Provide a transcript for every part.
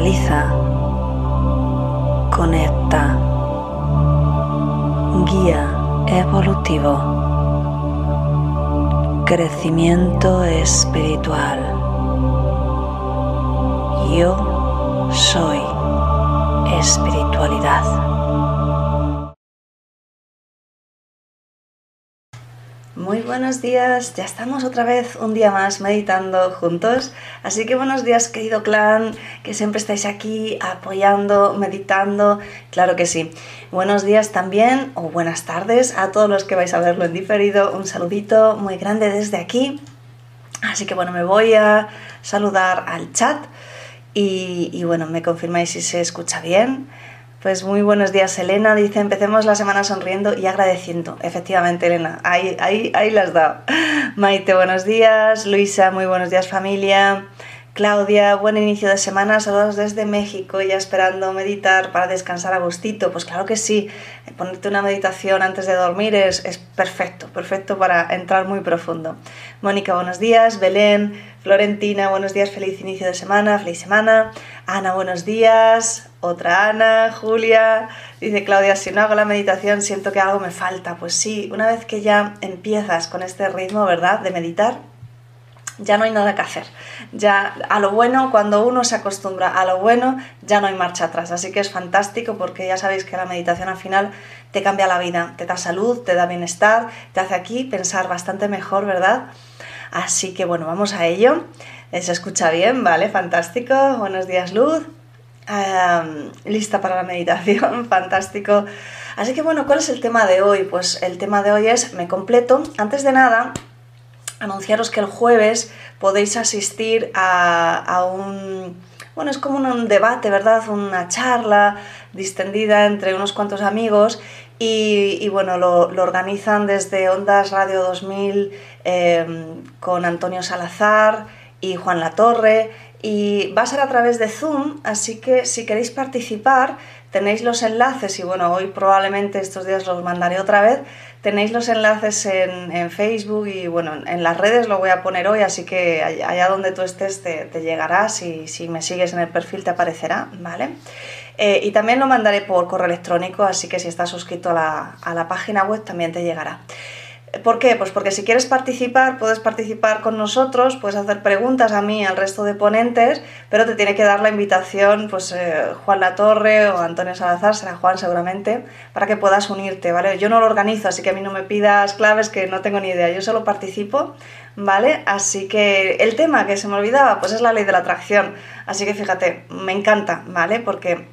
canaliza, conecta, guía evolutivo, crecimiento espiritual. Yo soy espiritualidad. Muy buenos días, ya estamos otra vez un día más meditando juntos, así que buenos días querido clan, que siempre estáis aquí apoyando, meditando, claro que sí. Buenos días también, o buenas tardes a todos los que vais a verlo en diferido, un saludito muy grande desde aquí. Así que bueno, me voy a saludar al chat y, bueno, me confirmáis si se escucha bien. Pues muy buenos días, Elena. Dice, empecemos la semana sonriendo y agradeciendo. Efectivamente, Elena, ahí, ahí, ahí las da. Maite, buenos días. Luisa, muy buenos días, familia. Claudia, buen inicio de semana, saludos desde México, ya esperando meditar para descansar a gustito. Pues claro que sí, ponerte una meditación antes de dormir es, es perfecto, perfecto para entrar muy profundo. Mónica, buenos días. Belén, Florentina, buenos días, feliz inicio de semana, feliz semana. Ana, buenos días. Otra Ana, Julia, dice Claudia, si no hago la meditación siento que algo me falta. Pues sí, una vez que ya empiezas con este ritmo, ¿verdad? De meditar, ya no hay nada que hacer. Ya a lo bueno, cuando uno se acostumbra a lo bueno, ya no hay marcha atrás. Así que es fantástico porque ya sabéis que la meditación al final te cambia la vida, te da salud, te da bienestar, te hace aquí pensar bastante mejor, ¿verdad? Así que bueno, vamos a ello. Se escucha bien, ¿vale? Fantástico. Buenos días, Luz lista para la meditación, fantástico. Así que bueno, ¿cuál es el tema de hoy? Pues el tema de hoy es me completo. Antes de nada, anunciaros que el jueves podéis asistir a, un... Bueno, es como un debate, ¿verdad? Una charla distendida entre unos cuantos amigos y, bueno, lo, organizan desde Ondas Radio 2000 em, con Antonio Salazar y Juan Latorre y va a ser a través de Zoom, así que si queréis participar tenéis los enlaces y bueno, hoy probablemente estos días los mandaré otra vez, tenéis los enlaces en, Facebook y bueno, en las redes lo voy a poner hoy, así que allá donde tú estés te, te llegará, si, si, me sigues en el perfil te aparecerá, ¿vale? Eh, y también lo mandaré por correo electrónico, así que si estás suscrito a la, a la página web también te llegará. ¿Por qué? Pues porque si quieres participar, puedes participar con nosotros, puedes hacer preguntas a mí, al resto de ponentes, pero te tiene que dar la invitación pues eh, Juan Latorre o Antonio Salazar, será Juan seguramente, para que puedas unirte, ¿vale? Yo no lo organizo, así que a mí no me pidas claves que no tengo ni idea, yo solo participo, ¿vale? Así que el tema que se me olvidaba, pues es la ley de la atracción, así que fíjate, me encanta, ¿vale? Porque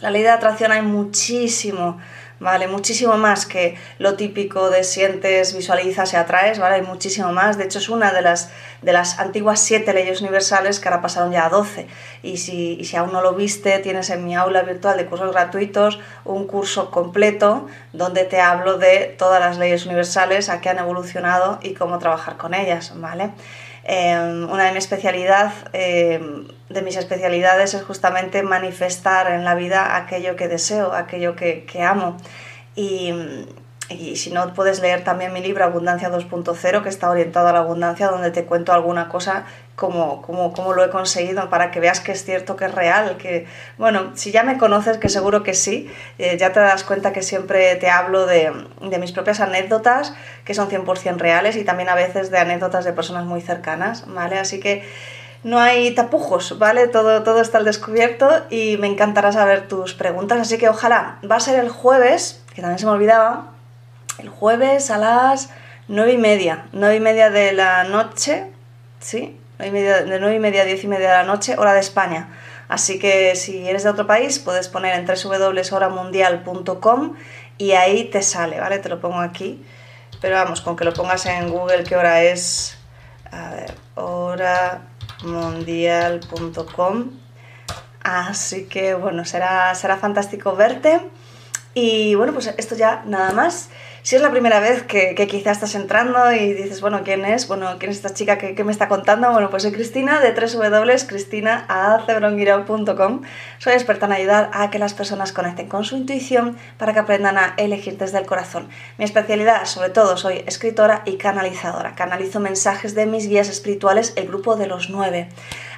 la ley de la atracción hay muchísimo ¿vale? Muchísimo más que lo típico de sientes, visualizas y atraes, ¿vale? Hay muchísimo más. De hecho, es una de las, de las antiguas siete leyes universales que ahora pasaron ya a doce. Y si, si aún no lo viste, tienes en mi aula virtual de cursos gratuitos un curso completo donde te hablo de todas las leyes universales, a qué han evolucionado y cómo trabajar con ellas, ¿vale? Em, una de, mi especialidad, em, de mis especialidades es justamente manifestar en la vida aquello que deseo, aquello que, que amo. Y, y si no, puedes leer también mi libro Abundancia 2.0, que está orientado a la abundancia, donde te cuento alguna cosa como, como, lo he conseguido, para que veas que es cierto, que es real, que, bueno, si ya me conoces, que seguro que sí, eh, ya te das cuenta que siempre te hablo de, de mis propias anécdotas, que son 100% reales, y también a veces de anécdotas de personas muy cercanas, ¿vale? Así que no hay tapujos, ¿vale? Todo, todo está al descubierto y me encantará saber tus preguntas, así que ojalá, va a ser el jueves, que también se me olvidaba, el jueves a las nueve y media, nueve y media de la noche, ¿sí? de nueve y media a diez y media de la noche, hora de España. Así que si eres de otro país, puedes poner en www.horamundial.com y ahí te sale, ¿vale? Te lo pongo aquí. Pero vamos, con que lo pongas en Google, ¿qué hora es? A ver, horamundial.com. Así que bueno, será, será fantástico verte. Y bueno, pues esto ya nada más. Si es la primera vez que, que quizá estás entrando y dices, bueno, ¿quién es? Bueno, ¿quién es esta chica que, me está contando? Bueno, pues soy Cristina de www.cristinaacebrongirao.com. Soy experta en ayudar a que las personas conecten con su intuición para que aprendan a elegir desde el corazón. Mi especialidad, sobre todo, soy escritora y canalizadora. Canalizo mensajes de mis guías espirituales, el grupo de los nueve.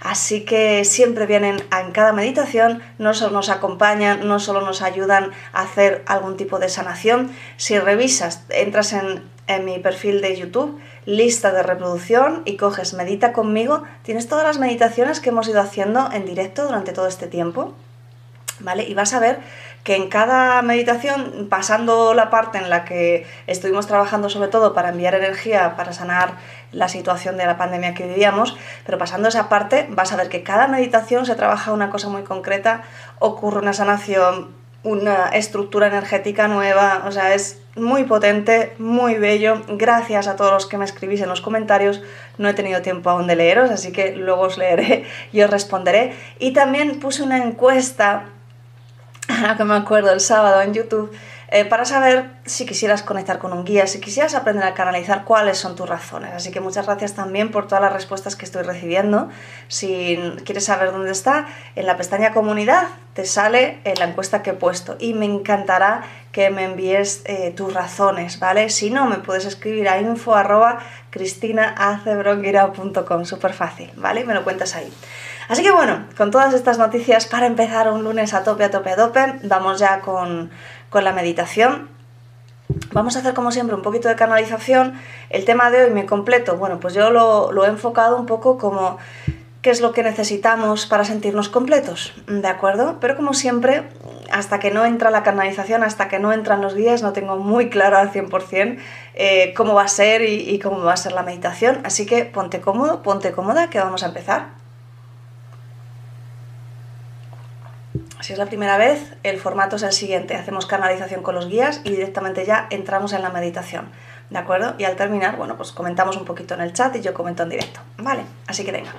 Así que siempre vienen en cada meditación, no solo nos acompañan, no solo nos ayudan a hacer algún tipo de sanación. Si revisas, entras en, en mi perfil de YouTube, lista de reproducción y coges Medita conmigo, tienes todas las meditaciones que hemos ido haciendo en directo durante todo este tiempo. ¿Vale? Y vas a ver que en cada meditación, pasando la parte en la que estuvimos trabajando sobre todo para enviar energía, para sanar la situación de la pandemia que vivíamos, pero pasando esa parte vas a ver que cada meditación se trabaja una cosa muy concreta, ocurre una sanación, una estructura energética nueva, o sea, es muy potente, muy bello. Gracias a todos los que me escribís en los comentarios. No he tenido tiempo aún de leeros, así que luego os leeré y os responderé. Y también puse una encuesta que me acuerdo el sábado en YouTube, eh, para saber si quisieras conectar con un guía, si quisieras aprender a canalizar cuáles son tus razones. Así que muchas gracias también por todas las respuestas que estoy recibiendo. Si quieres saber dónde está, en la pestaña comunidad te sale la encuesta que he puesto y me encantará que me envíes eh, tus razones, ¿vale? Si no, me puedes escribir a info arroba súper fácil, ¿vale? Me lo cuentas ahí. Así que bueno, con todas estas noticias para empezar un lunes a tope, a tope, a tope, vamos ya con, la meditación. Vamos a hacer como siempre un poquito de canalización. El tema de hoy me completo. Bueno, pues yo lo, lo he enfocado un poco como qué es lo que necesitamos para sentirnos completos, ¿de acuerdo? Pero como siempre, hasta que no entra la canalización, hasta que no entran los días, no tengo muy claro al 100% eh, cómo va a ser y, y, cómo va a ser la meditación. Así que ponte cómodo, ponte cómoda, que vamos a empezar. Si es la primera vez, el formato es el siguiente. Hacemos canalización con los guías y directamente ya entramos en la meditación. ¿De acuerdo? Y al terminar, bueno, pues comentamos un poquito en el chat y yo comento en directo. Vale, así que venga.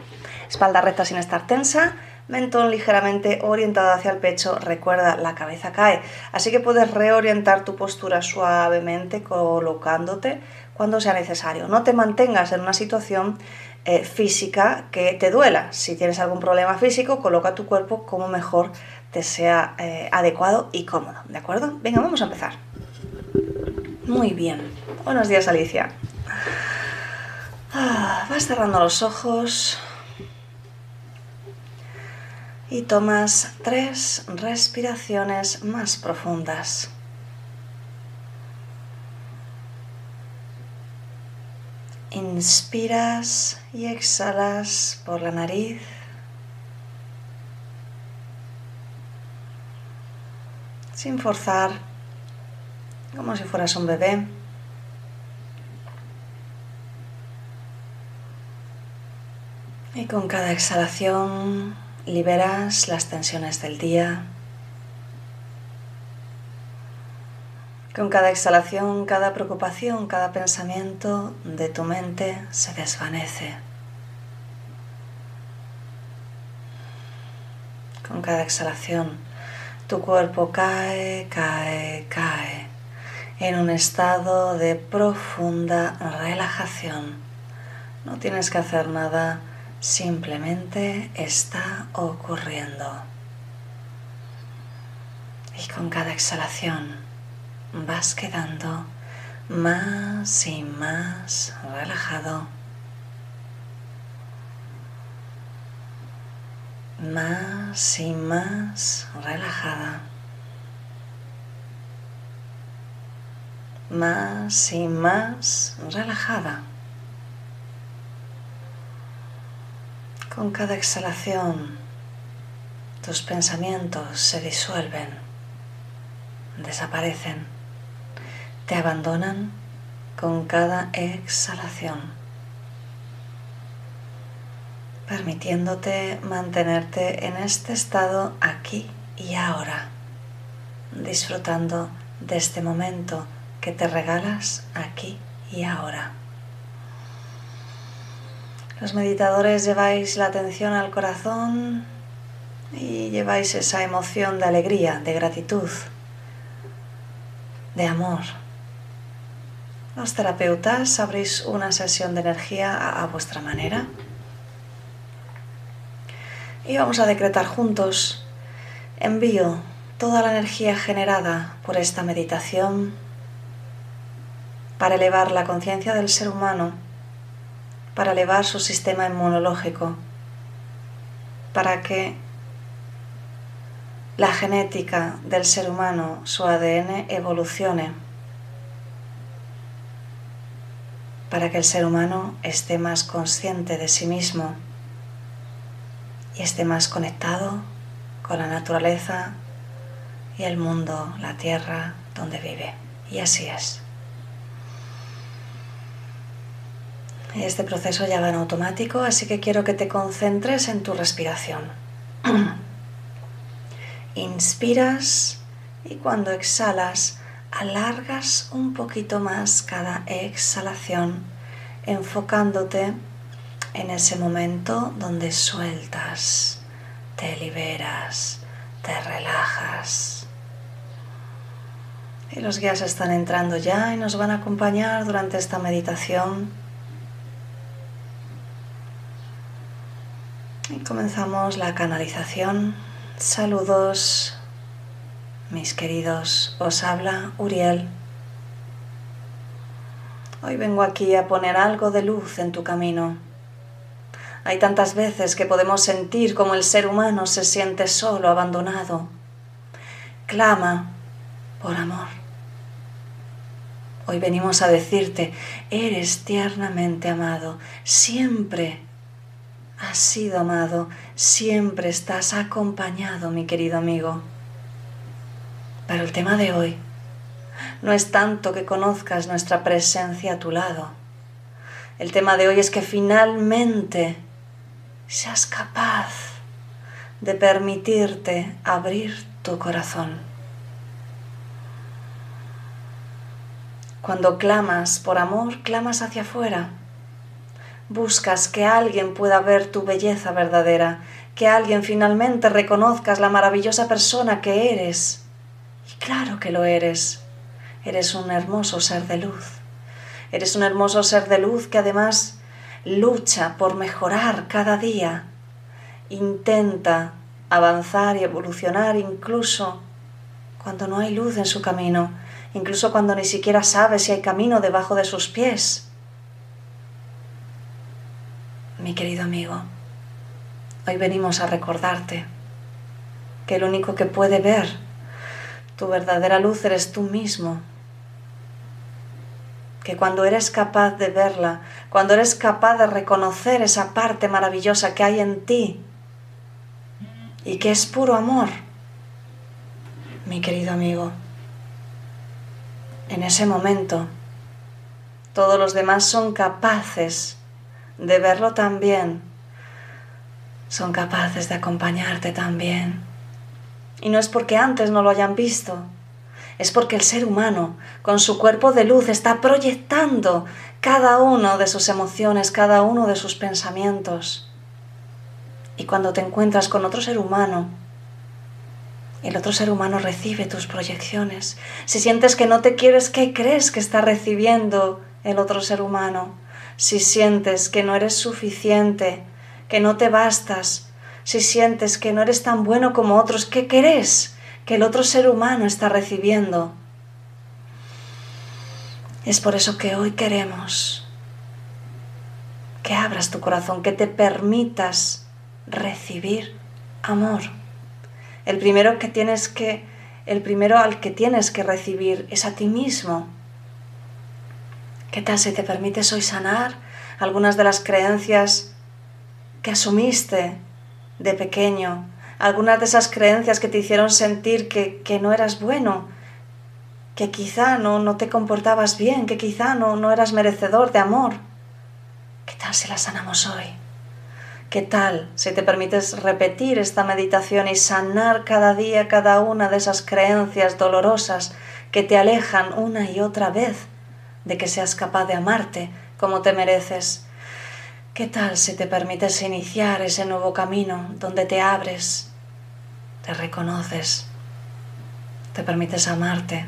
Espalda recta sin estar tensa, mentón ligeramente orientado hacia el pecho, recuerda, la cabeza cae. Así que puedes reorientar tu postura suavemente colocándote cuando sea necesario. No te mantengas en una situación eh, física que te duela. Si tienes algún problema físico, coloca tu cuerpo como mejor te sea eh, adecuado y cómodo, ¿de acuerdo? Venga, vamos a empezar. Muy bien. Buenos días, Alicia. Ah, vas cerrando los ojos y tomas tres respiraciones más profundas. Inspiras y exhalas por la nariz. Sin forzar, como si fueras un bebé. Y con cada exhalación liberas las tensiones del día. Con cada exhalación, cada preocupación, cada pensamiento de tu mente se desvanece. Con cada exhalación, tu cuerpo cae, cae, cae en un estado de profunda relajación. No tienes que hacer nada, simplemente está ocurriendo. Y con cada exhalación vas quedando más y más relajado. Más y más relajada, más y más relajada. Con cada exhalación, tus pensamientos se disuelven, desaparecen, te abandonan con cada exhalación permitiéndote mantenerte en este estado aquí y ahora, disfrutando de este momento que te regalas aquí y ahora. Los meditadores lleváis la atención al corazón y lleváis esa emoción de alegría, de gratitud, de amor. Los terapeutas abrís una sesión de energía a, vuestra manera y vamos a decretar juntos, envío toda la energía generada por esta meditación para elevar la conciencia del ser humano, para elevar su sistema inmunológico, para que la genética del ser humano, su ADN, evolucione, para que el ser humano esté más consciente de sí mismo esté más conectado con la naturaleza y el mundo, la tierra donde vive. Y así es. Este proceso ya va en automático, así que quiero que te concentres en tu respiración. Inspiras y cuando exhalas, alargas un poquito más cada exhalación, enfocándote en ese momento donde sueltas, te liberas, te relajas. Y los guías están entrando ya y nos van a acompañar durante esta meditación Y comenzamos la canalización. Saludos, mis queridos. Os habla Uriel. Hoy vengo aquí a poner algo de luz en tu camino. Hay tantas veces que podemos sentir como el ser humano se siente solo, abandonado. Clama por amor. Hoy venimos a decirte, eres tiernamente amado, siempre has sido amado, siempre estás acompañado, mi querido amigo. Pero el tema de hoy no es tanto que conozcas nuestra presencia a tu lado. El tema de hoy es que finalmente seas capaz de permitirte abrir tu corazón. Cuando clamas por amor, clamas hacia afuera Buscas que alguien pueda ver tu belleza verdadera, que alguien finalmente reconozcas la maravillosa persona que eres. Y claro que lo eres. Eres un hermoso ser de luz. Eres un hermoso ser de luz que además lucha por mejorar cada día. Intenta avanzar y evolucionar incluso cuando no hay luz en su camino, incluso cuando ni siquiera sabe si hay camino debajo de sus pies mi querido amigo, hoy venimos a recordarte que el único que puede ver tu verdadera luz eres tú mismo. Que cuando eres capaz de verla, cuando eres capaz de reconocer esa parte maravillosa que hay en ti y que es puro amor, mi querido amigo, en ese momento todos los demás son capaces de verlo también, son capaces de acompañarte también. Y no es porque antes no lo hayan visto, es porque el ser humano, con su cuerpo de luz, está proyectando cada uno de sus emociones, cada uno de sus pensamientos. Y cuando te encuentras con otro ser humano, el otro ser humano recibe tus proyecciones. Si sientes que no te quieres, ¿qué crees que está recibiendo el otro ser humano? si sientes que no eres suficiente, que no te bastas, si sientes que no eres tan bueno como otros, ¿qué querés que el otro ser humano está recibiendo? Es por eso que hoy queremos que abras tu corazón, que te permitas recibir amor. El primero que tienes que el primero al que tienes que recibir es a ti mismo. ¿Qué tal si te permites hoy sanar algunas de las creencias que asumiste de pequeño? Algunas de esas creencias que te hicieron sentir que, no eras bueno, que quizá no, no te comportabas bien, que quizá no, no eras merecedor de amor. ¿Qué tal si las sanamos hoy? ¿Qué tal si te permites repetir esta meditación y sanar cada día cada una de esas creencias dolorosas que te alejan una y otra vez de que seas capaz de amarte como te mereces. ¿Qué tal si te permites iniciar ese nuevo camino donde te abres, te reconoces, te permites amarte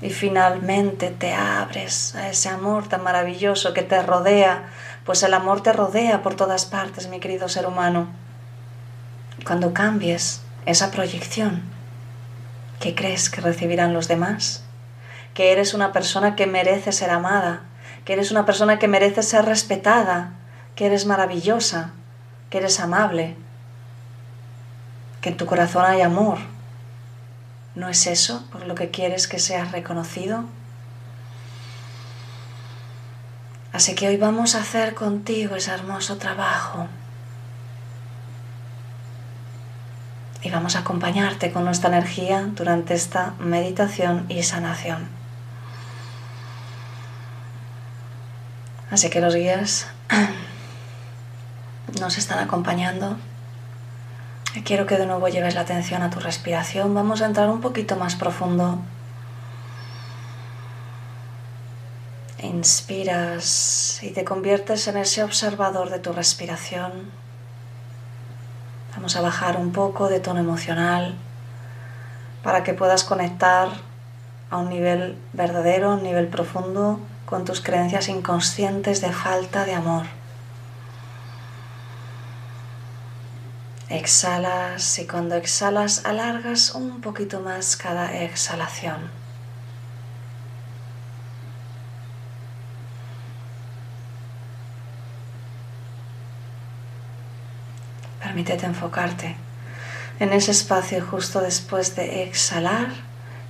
y finalmente te abres a ese amor tan maravilloso que te rodea, pues el amor te rodea por todas partes, mi querido ser humano. Cuando cambies esa proyección, ¿qué crees que recibirán los demás? que eres una persona que merece ser amada, que eres una persona que merece ser respetada, que eres maravillosa, que eres amable, que en tu corazón hay amor. ¿No es eso por lo que quieres que seas reconocido? Así que hoy vamos a hacer contigo ese hermoso trabajo. Y vamos a acompañarte con nuestra energía durante esta meditación y sanación. Así que los guías nos están acompañando. Quiero que de nuevo lleves la atención a tu respiración. Vamos a entrar un poquito más profundo. Inspiras y te conviertes en ese observador de tu respiración. Vamos a bajar un poco de tono emocional para que puedas conectar a un nivel verdadero, un nivel profundo con tus creencias inconscientes de falta de amor. Exhalas y cuando exhalas alargas un poquito más cada exhalación. Permítete enfocarte en ese espacio justo después de exhalar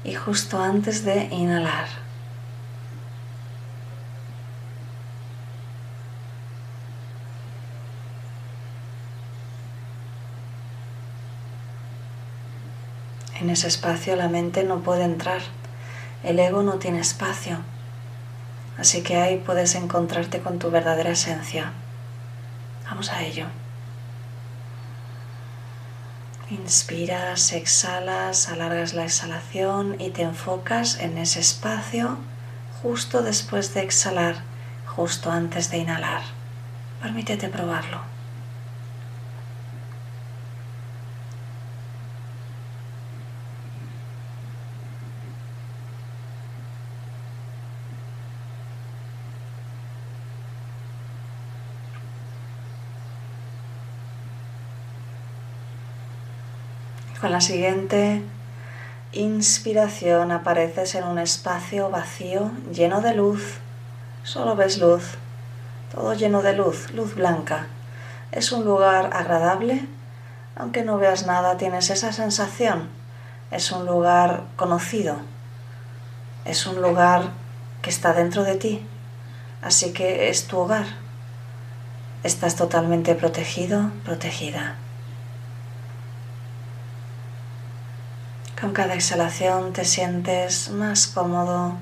y justo antes de inhalar. En ese espacio la mente no puede entrar, el ego no tiene espacio, así que ahí puedes encontrarte con tu verdadera esencia. Vamos a ello. Inspiras, exhalas, alargas la exhalación y te enfocas en ese espacio justo después de exhalar, justo antes de inhalar. Permítete probarlo. Con la siguiente inspiración apareces en un espacio vacío, lleno de luz. Solo ves luz, todo lleno de luz, luz blanca. Es un lugar agradable, aunque no veas nada, tienes esa sensación. Es un lugar conocido, es un lugar que está dentro de ti, así que es tu hogar. Estás totalmente protegido, protegida. Con cada exhalación te sientes más cómodo,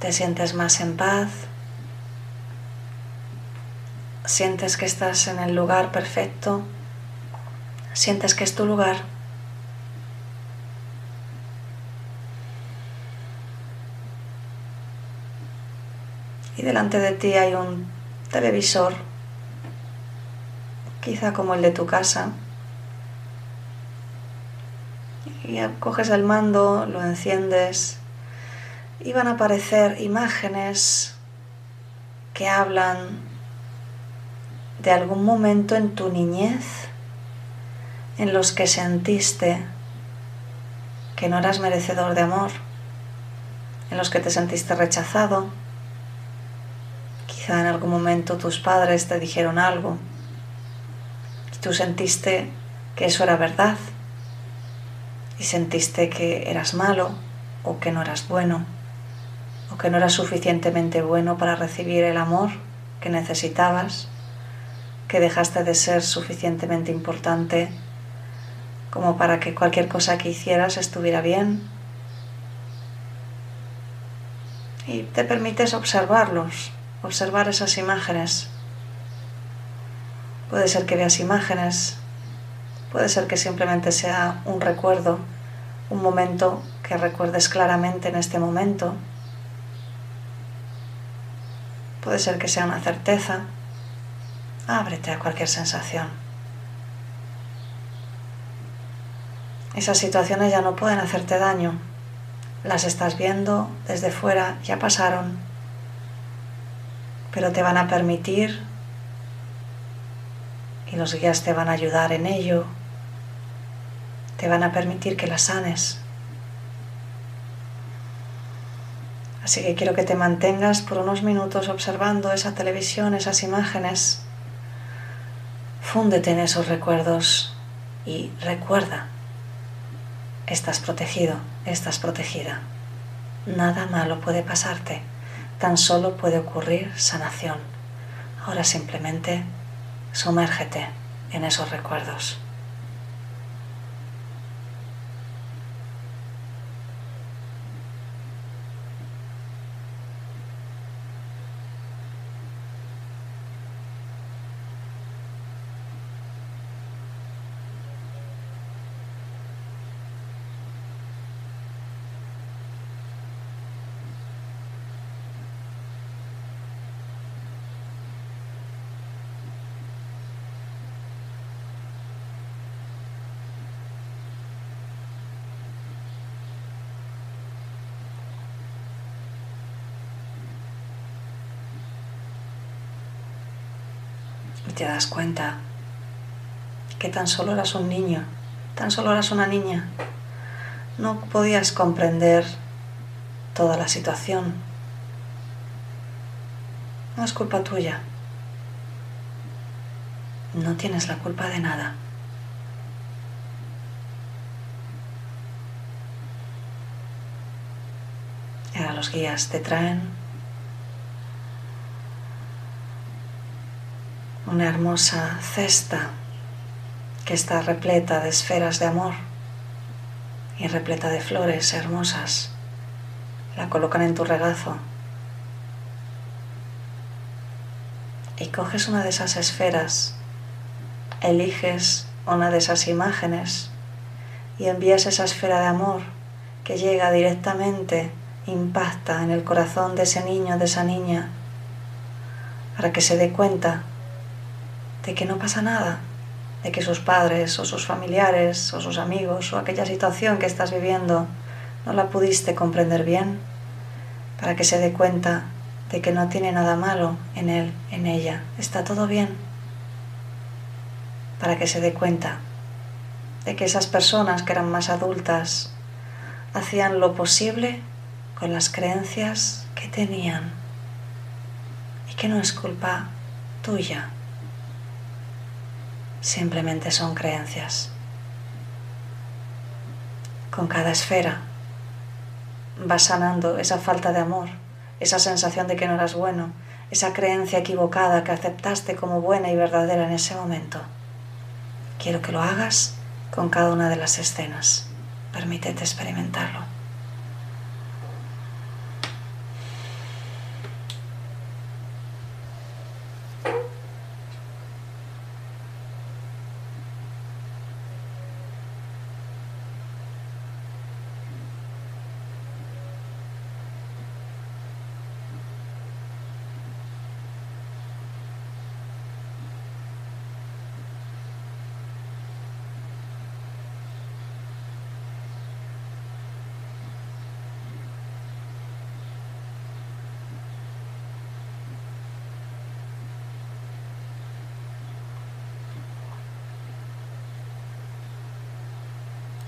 te sientes más en paz, sientes que estás en el lugar perfecto, sientes que es tu lugar. Y delante de ti hay un televisor, quizá como el de tu casa y coges el mando, lo enciendes y van a aparecer imágenes que hablan de algún momento en tu niñez en los que sentiste que no eras merecedor de amor, en los que te sentiste rechazado. Quizá en algún momento tus padres te dijeron algo y tú sentiste que eso era verdad y sentiste que eras malo o que no eras bueno o que no eras suficientemente bueno para recibir el amor que necesitabas, que dejaste de ser suficientemente importante como para que cualquier cosa que hicieras estuviera bien. Y te permites observarlos, observar esas imágenes. Puede ser que veas imágenes Puede ser que simplemente sea un recuerdo, un momento que recuerdes claramente en este momento. Puede ser que sea una certeza. Ábrete a cualquier sensación. Esas situaciones ya no pueden hacerte daño. Las estás viendo desde fuera, ya pasaron, pero te van a permitir y los guías te van a ayudar en ello, te van a permitir que las sanes. Así que quiero que te mantengas por unos minutos observando esa televisión, esas imágenes. Fúndete en esos recuerdos. y recuerda, estás protegido, estás protegida. Nada malo puede pasarte, tan solo puede ocurrir sanación. Ahora simplemente sumérgete en esos recuerdos. y te das cuenta que tan solo eras un niño, tan solo eras una niña. No podías comprender toda la situación. No es culpa tuya. No tienes la culpa de nada. Ahora los guías te traen una hermosa cesta que está repleta de esferas de amor y repleta de flores hermosas. La colocan en tu regazo y coges una de esas esferas, eliges una de esas imágenes y envías esa esfera de amor que llega directamente, impacta en el corazón de ese niño, de esa niña, para que se dé cuenta de que no pasa nada, de que sus padres o sus familiares o sus amigos o aquella situación que estás viviendo no la pudiste comprender bien, para que se dé cuenta de que no tiene nada malo en él, en ella, está todo bien, para que se dé cuenta de que esas personas que eran más adultas hacían lo posible con las creencias que tenían. Y que no es culpa tuya simplemente son creencias. Con cada esfera vas sanando esa falta de amor, esa sensación de que no eras bueno, esa creencia equivocada que aceptaste como buena y verdadera en ese momento. Quiero que lo hagas con cada una de las escenas. Permítete experimentarlo.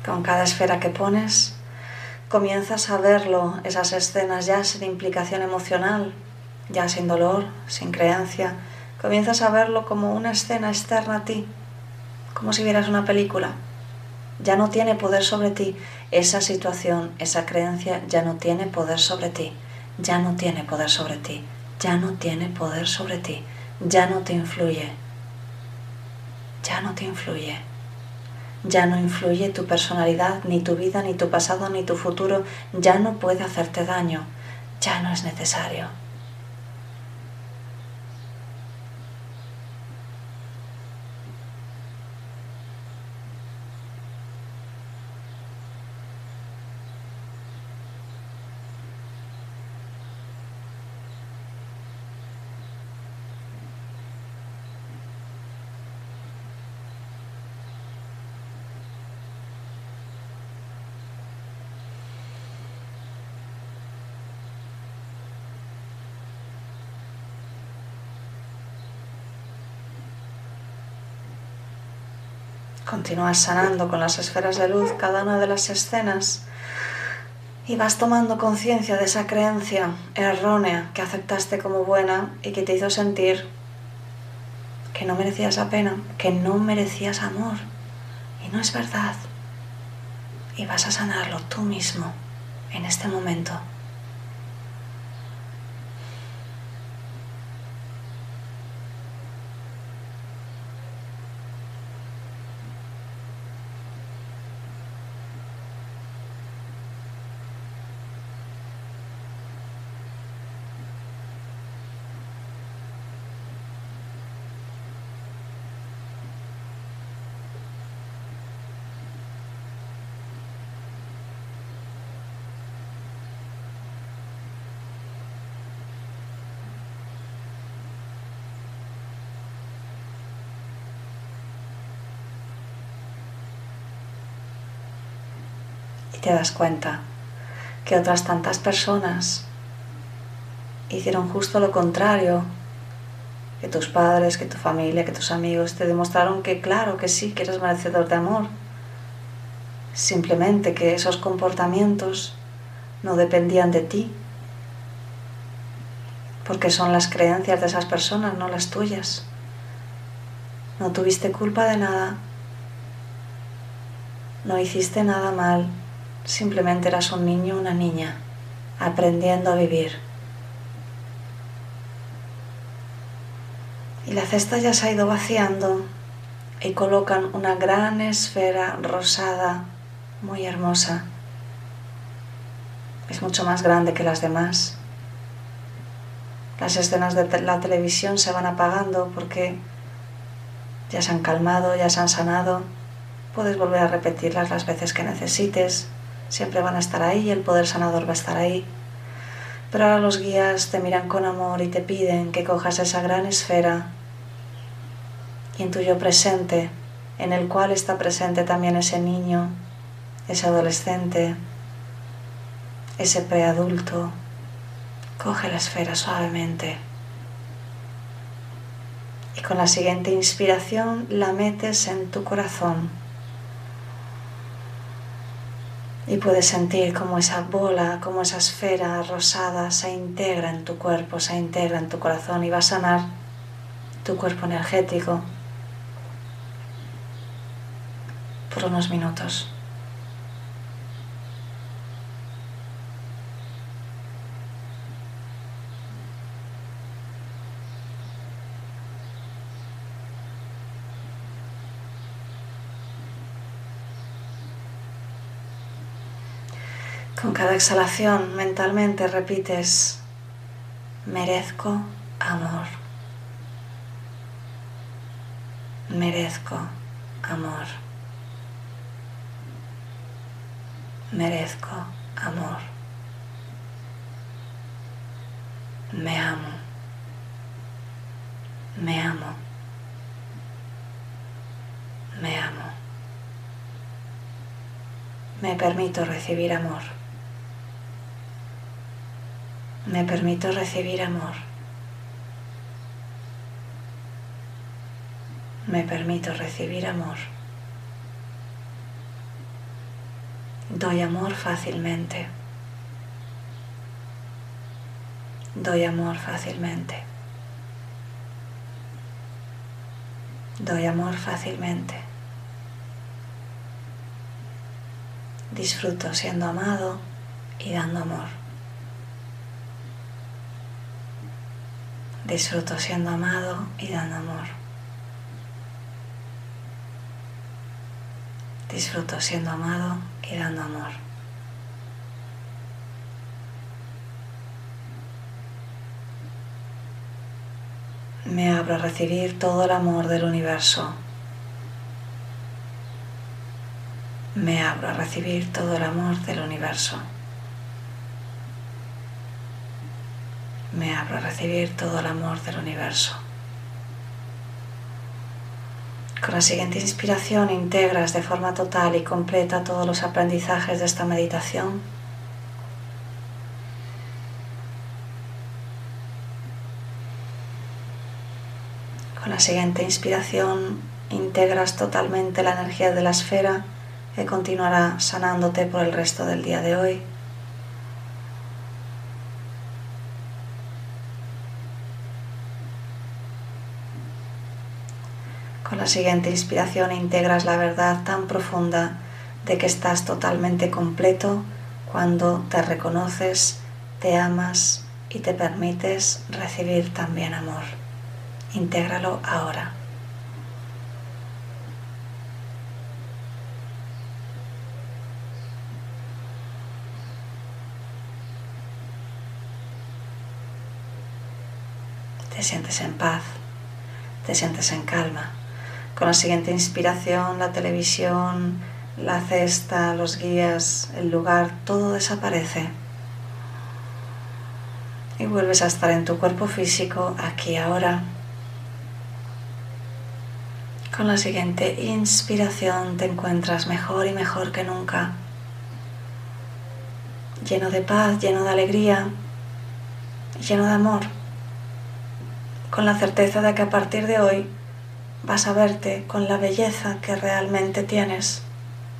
Con cada esfera que pones, comienzas a verlo, esas escenas ya sin implicación emocional, ya sin dolor, sin creencia. Comienzas a verlo como una escena externa a ti, como si vieras una película. Ya no tiene poder sobre ti. Esa situación, esa creencia ya no tiene poder sobre ti. Ya no tiene poder sobre ti. Ya no tiene poder sobre ti. Ya no te influye. Ya no te influye. Ya no influye tu personalidad, ni tu vida, ni tu pasado, ni tu futuro. Ya no puede hacerte daño. Ya no es necesario. Continúas sanando con las esferas de luz cada una de las escenas y vas tomando conciencia de esa creencia errónea que aceptaste como buena y que te hizo sentir que no merecías la pena, que no merecías amor. y no es verdad. Y vas a sanarlo tú mismo en este momento. Y te das cuenta que otras tantas personas hicieron justo lo contrario, que tus padres, que tu familia, que tus amigos te demostraron que claro que sí, que eres merecedor de amor. Simplemente que esos comportamientos no dependían de ti, porque son las creencias de esas personas, no las tuyas. No tuviste culpa de nada, no hiciste nada mal, Simplemente eras un niño una niña aprendiendo a vivir. Y la cesta ya se ha ido vaciando y colocan una gran esfera rosada, muy hermosa. Es mucho más grande que las demás. Las escenas de la televisión se van apagando porque ya se han calmado, ya se han sanado. Puedes volver a repetirlas las veces que necesites siempre van a estar ahí, el poder sanador va a estar ahí. Pero ahora los guías te miran con amor y te piden que cojas esa gran esfera y en tu yo presente, en el cual está presente también ese niño, ese adolescente, ese preadulto, coge la esfera suavemente. Y con la siguiente inspiración la metes en tu corazón y puedes sentir como esa bola, como esa esfera rosada se integra en tu cuerpo, se integra en tu corazón y va a sanar tu cuerpo energético por unos minutos. Cada exhalación mentalmente repites, merezco amor. Merezco amor. Merezco amor. Me amo. Me amo. Me amo. Me permito recibir amor. Me permito recibir amor. Me permito recibir amor. Doy amor fácilmente. Doy amor fácilmente. Doy amor fácilmente. Disfruto siendo amado y dando amor. Disfruto siendo amado y dando amor. Disfruto siendo amado y dando amor. Me abro a recibir todo el amor del universo. Me abro a recibir todo el amor del universo. Me abro a recibir todo el amor del universo. Con la siguiente inspiración integras de forma total y completa todos los aprendizajes de esta meditación. Con la siguiente inspiración integras totalmente la energía de la esfera que continuará sanándote por el resto del día de hoy. Siguiente inspiración integras la verdad tan profunda de que estás totalmente completo cuando te reconoces, te amas y te permites recibir también amor. Intégralo ahora. Te sientes en paz, te sientes en calma. Con la siguiente inspiración, la televisión, la cesta, los guías, el lugar, todo desaparece. Y vuelves a estar en tu cuerpo físico, aquí ahora. Con la siguiente inspiración te encuentras mejor y mejor que nunca. Lleno de paz, lleno de alegría, lleno de amor. Con la certeza de que a partir de hoy vas a verte con la belleza que realmente tienes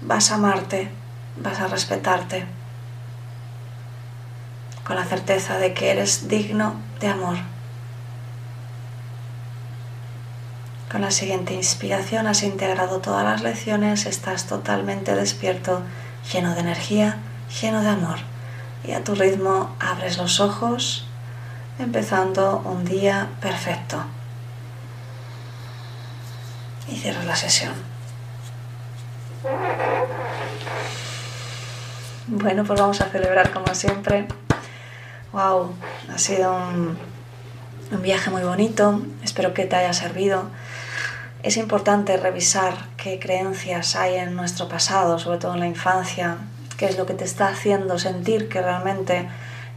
vas a amarte, vas a respetarte, con la certeza de que eres digno de amor. Con la siguiente inspiración has integrado todas las lecciones, estás totalmente despierto, lleno de energía, lleno de amor. Y a tu ritmo abres los ojos, empezando un día perfecto. Y cierras la sesión. Bueno, pues vamos a celebrar como siempre. Wow, ha sido un, un, viaje muy bonito. Espero que te haya servido. Es importante revisar qué creencias hay en nuestro pasado, sobre todo en la infancia, qué es lo que te está haciendo sentir que realmente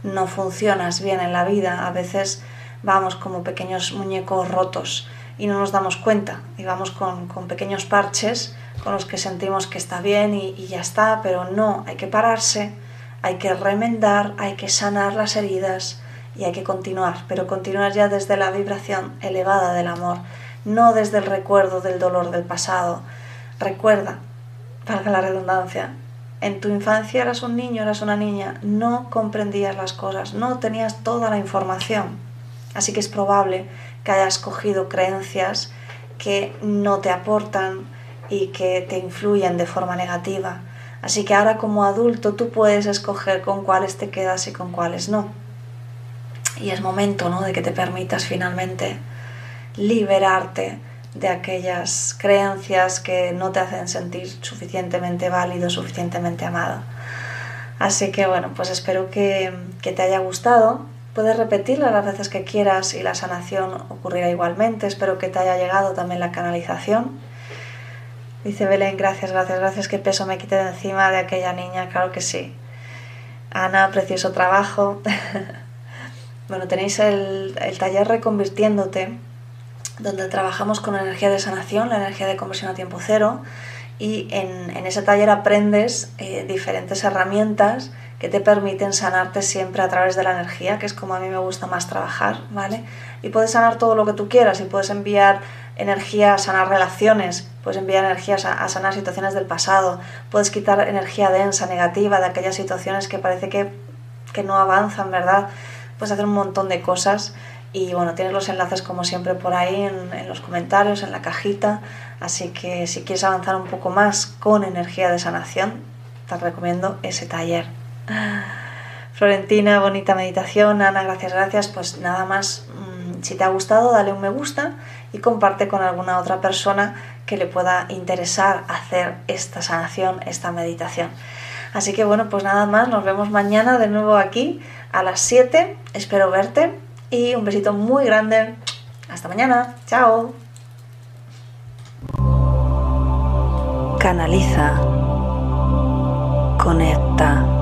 no funcionas bien en la vida. A veces vamos como pequeños muñecos rotos y no nos damos cuenta y vamos con, con pequeños parches con los que sentimos que está bien y, ya está, pero no, hay que pararse, hay que remendar, hay que sanar las heridas y hay que continuar, pero continuar ya desde la vibración elevada del amor, no desde el recuerdo del dolor del pasado. Recuerda, valga la redundancia, en tu infancia eras un niño, eras una niña, no comprendías las cosas, no tenías toda la información. Así que es probable que hayas cogido creencias que no te aportan, y que te influyen de forma negativa. Así que ahora como adulto tú puedes escoger con cuáles te quedas y con cuáles no. Y es momento ¿no? de que te permitas finalmente liberarte de aquellas creencias que no te hacen sentir suficientemente válido, suficientemente amado. Así que bueno, pues espero que, que te haya gustado. Puedes repetirla las veces que quieras y la sanación ocurrirá igualmente. Espero que te haya llegado también la canalización Dice Belén, gracias, gracias, gracias, qué peso me quité de encima de aquella niña, claro que sí. Ana, precioso trabajo. bueno, tenéis el, el, taller Reconvirtiéndote, donde trabajamos con energía de sanación, la energía de conversión a tiempo cero, y en, en ese taller aprendes eh, diferentes herramientas que te permiten sanarte siempre a través de la energía, que es como a mí me gusta más trabajar, ¿vale? Y puedes sanar todo lo que tú quieras y puedes enviar energía a sanar relaciones, puedes enviar energías a, a, sanar situaciones del pasado, puedes quitar energía densa, negativa, de aquellas situaciones que parece que, que no avanzan, ¿verdad? Puedes hacer un montón de cosas y bueno, tienes los enlaces como siempre por ahí en, en, los comentarios, en la cajita, así que si quieres avanzar un poco más con energía de sanación, te recomiendo ese taller. Florentina, bonita meditación, Ana, gracias, gracias, pues nada más, mmm, si te ha gustado, dale un me gusta y comparte con alguna otra persona que le pueda interesar hacer esta sanación, esta meditación. Así que bueno, pues nada más, nos vemos mañana de nuevo aquí a las 7, espero verte y un besito muy grande. Hasta mañana, chao. Canaliza, conecta,